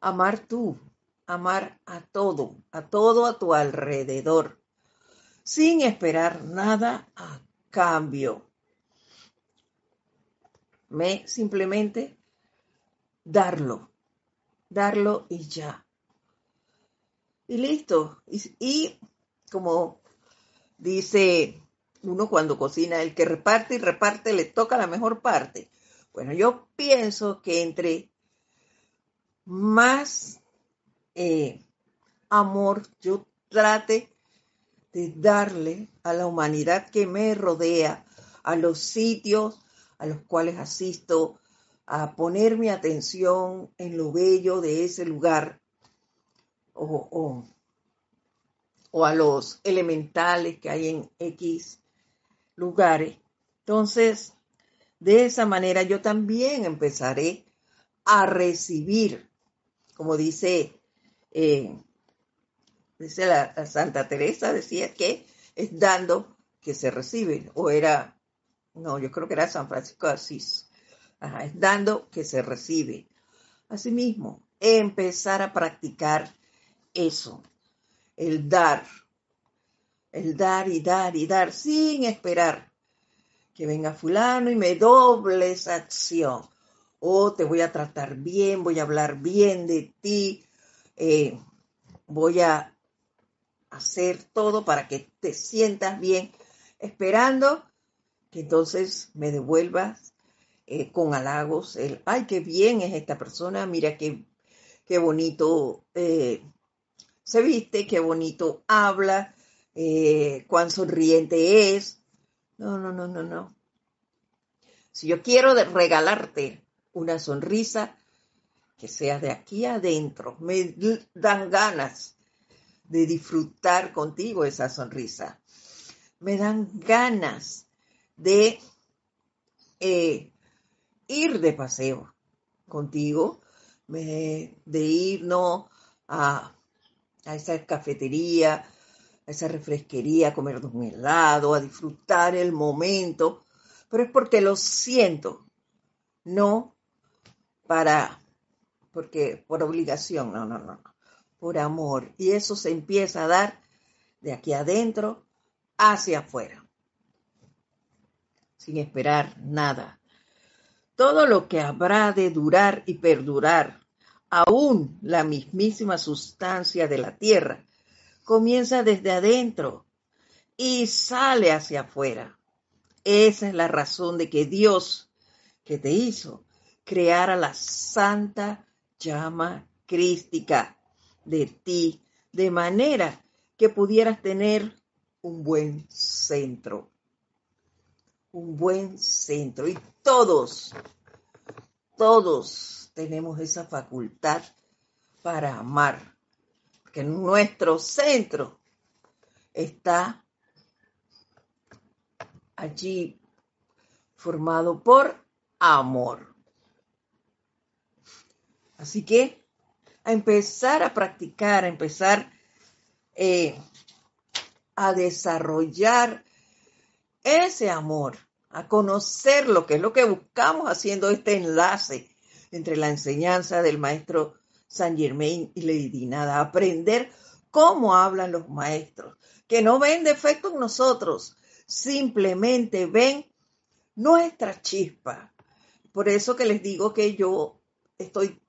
amar tú, amar a todo, a todo a tu alrededor, sin esperar nada a cambio. Me simplemente darlo, darlo y ya y listo. Y, como dice uno cuando cocina, el que reparte y reparte le toca la mejor parte. Bueno, yo pienso que entre más eh, amor yo trate de darle a la humanidad que me rodea, a los sitios a los cuales asisto, a poner mi atención en lo bello de ese lugar, o, a los elementales que hay en X lugares. Entonces, de esa manera yo también empezaré a recibir, como dice, eh, dice la, Santa Teresa, decía que es dando que se recibe, o era, no, yo creo que era San Francisco de Asís, es dando que se recibe. Asimismo, empezar a practicar eso, el dar, el dar y dar y dar sin esperar que venga fulano y me doble esa acción. O te voy a tratar bien, voy a hablar bien de ti, eh, voy a hacer todo para que te sientas bien, esperando que entonces me devuelvas eh, con halagos el, ay, qué bien es esta persona, mira qué, qué bonito eh, se viste, qué bonito habla, eh, cuán sonriente es. No, no, no, no, no. Si yo quiero regalarte una sonrisa, que sea de aquí adentro, me dan ganas de disfrutar contigo esa sonrisa. Me dan ganas de eh, ir de paseo contigo, de irnos a a esa cafetería, a esa refresquería, a comer un helado, a disfrutar el momento, pero es porque lo siento, no para, porque por obligación, no, no, no, por amor. Y eso se empieza a dar de aquí adentro hacia afuera, sin esperar nada. Todo lo que habrá de durar y perdurar aún la mismísima sustancia de la tierra, comienza desde adentro y sale hacia afuera. Esa es la razón de que Dios, que te hizo, creara la santa llama crística de ti, de manera que pudieras tener un buen centro. Un buen centro. Y todos, todos tenemos esa facultad para amar, porque nuestro centro está allí formado por amor. Así que a empezar a practicar, a empezar eh, a desarrollar ese amor, a conocer lo que es lo que buscamos haciendo este enlace entre la enseñanza del maestro San Germain y Lady Nada, aprender cómo hablan los maestros, que no ven defecto en nosotros, simplemente ven nuestra chispa. Por eso que les digo que yo estoy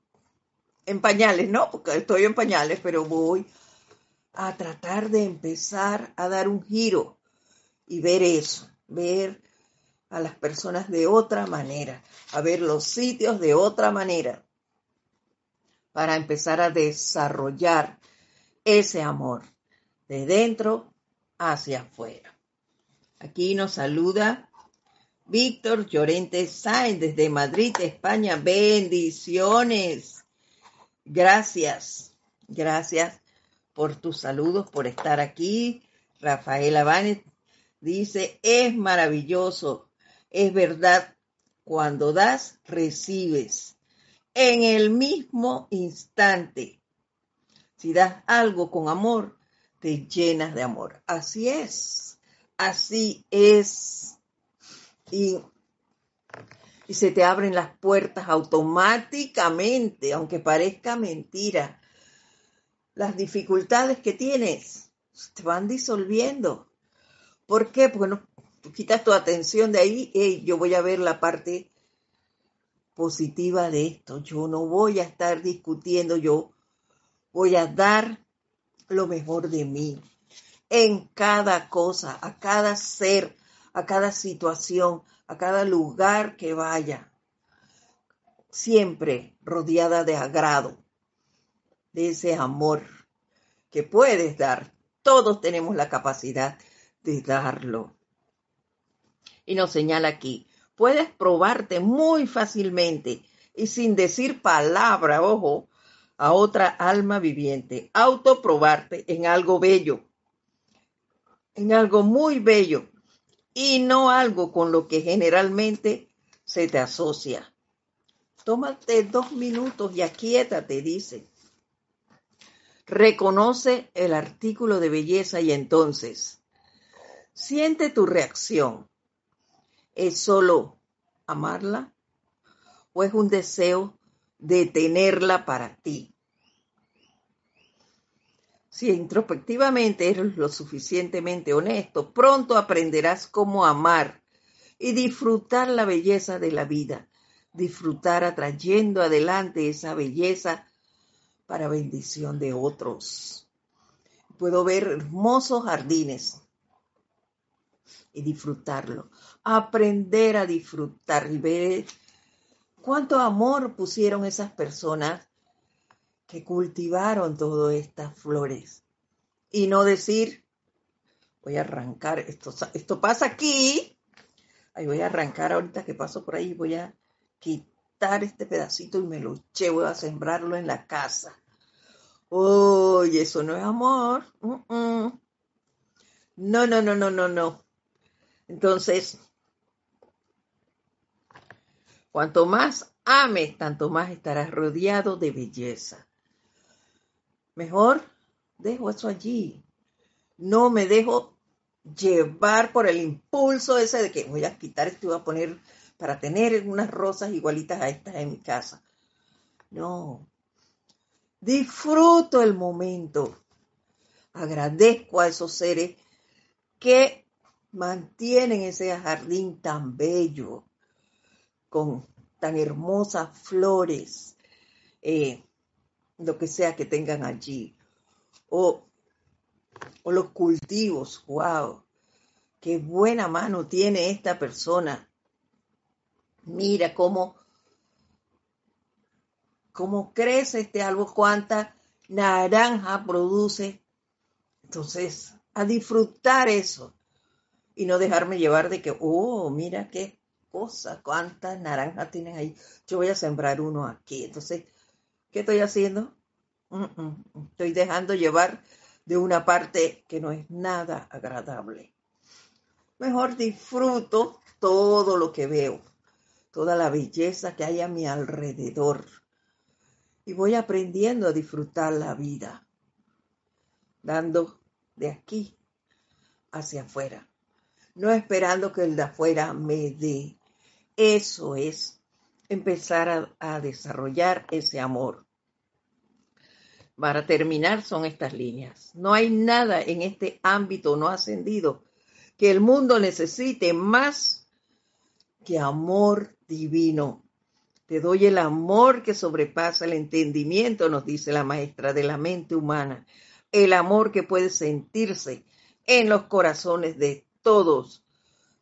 en pañales, no, porque estoy en pañales, pero voy a tratar de empezar a dar un giro y ver eso, ver a las personas de otra manera, a ver los sitios de otra manera, para empezar a desarrollar ese amor de dentro hacia afuera. Aquí nos saluda Víctor Llorente Sáenz desde Madrid, España. Bendiciones. Gracias, gracias por tus saludos, por estar aquí. Rafael Abanes dice, es maravilloso es verdad, cuando das, recibes. En el mismo instante. Si das algo con amor, te llenas de amor. Así es. Así es. Y, y se te abren las puertas automáticamente, aunque parezca mentira. Las dificultades que tienes te van disolviendo. ¿Por qué? Porque no, quitas tu atención de ahí, y yo voy a ver la parte positiva de esto. Yo no voy a estar discutiendo, yo voy a dar lo mejor de mí en cada cosa, a cada ser, a cada situación, a cada lugar que vaya. Siempre rodeada de agrado, de ese amor que puedes dar. Todos tenemos la capacidad de darlo y nos señala aquí, puedes probarte muy fácilmente y sin decir palabra, ojo, a otra alma viviente, autoprobarte en algo bello, en algo muy bello y no algo con lo que generalmente se te asocia. Tómate dos minutos y aquíétate, dice. Reconoce el artículo de belleza y entonces siente tu reacción es solo amarla o es un deseo de tenerla para ti. Si introspectivamente eres lo suficientemente honesto, pronto aprenderás cómo amar y disfrutar la belleza de la vida, disfrutar atrayendo adelante esa belleza para bendición de otros. Puedo ver hermosos jardines y disfrutarlo, aprender a disfrutar y ver cuánto amor pusieron esas personas que cultivaron todas estas flores. Y no decir, voy a arrancar, esto, esto pasa aquí, ahí voy a arrancar ahorita que paso por ahí, voy a quitar este pedacito y me lo llevo a sembrarlo en la casa. Oye, eso no es amor. No, no, no, no, no, no. Entonces, cuanto más ames, tanto más estarás rodeado de belleza. Mejor dejo eso allí. No me dejo llevar por el impulso ese de que voy a quitar esto y voy a poner para tener unas rosas igualitas a estas en mi casa. No. Disfruto el momento. Agradezco a esos seres que mantienen ese jardín tan bello, con tan hermosas flores. Eh, lo que sea que tengan allí. O, los cultivos, wow, qué buena mano tiene esta persona. Mira cómo, cómo crece este árbol, cuánta naranja produce. Entonces, a disfrutar eso y no dejarme llevar de que, oh, mira qué cosa, cuántas naranjas tienen ahí. Yo voy a sembrar uno aquí. Entonces, ¿Qué estoy haciendo? Estoy dejando llevar de una parte que no es nada agradable. Mejor disfruto todo lo que veo, toda la belleza que hay a mi alrededor. Y voy aprendiendo a disfrutar la vida, dando de aquí hacia afuera, no esperando que el de afuera me dé. Eso es empezar a, desarrollar ese amor. Para terminar son estas líneas. No hay nada en este ámbito no ascendido que el mundo necesite más que amor divino. Te doy el amor que sobrepasa el entendimiento, nos dice la maestra de la mente humana. El amor que puede sentirse en los corazones de todos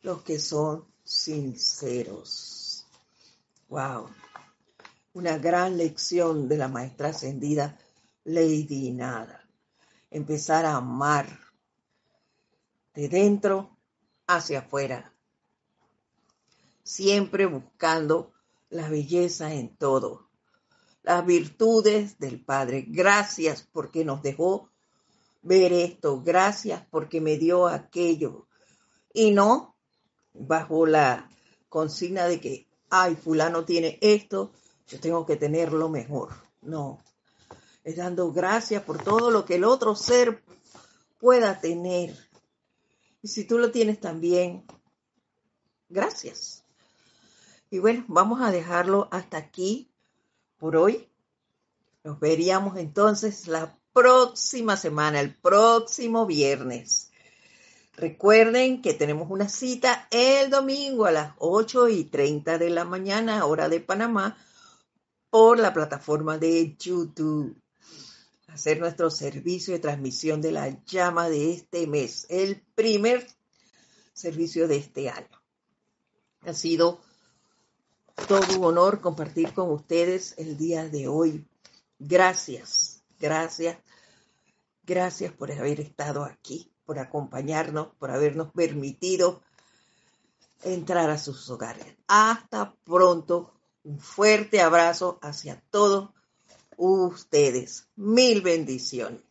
los que son sinceros. Wow. Una gran lección de la maestra ascendida Lady Nada. Empezar a amar de dentro hacia afuera. Siempre buscando la belleza en todo. Las virtudes del Padre. Gracias porque nos dejó ver esto. Gracias porque me dio aquello. Y no bajo la consigna de que ay, fulano tiene esto, yo tengo que tenerlo mejor. No, es dando gracias por todo lo que el otro ser pueda tener. Y si tú lo tienes también, gracias. Y bueno, vamos a dejarlo hasta aquí por hoy. Nos veríamos entonces la próxima semana, el próximo viernes. Recuerden que tenemos una cita el domingo a las 8 y 30 de la mañana, hora de Panamá, por la plataforma de YouTube. Hacer nuestro servicio de transmisión de la llama de este mes, el primer servicio de este año. Ha sido todo un honor compartir con ustedes el día de hoy. Gracias, gracias, gracias por haber estado aquí por acompañarnos, por habernos permitido entrar a sus hogares. Hasta pronto. Un fuerte abrazo hacia todos ustedes. Mil bendiciones.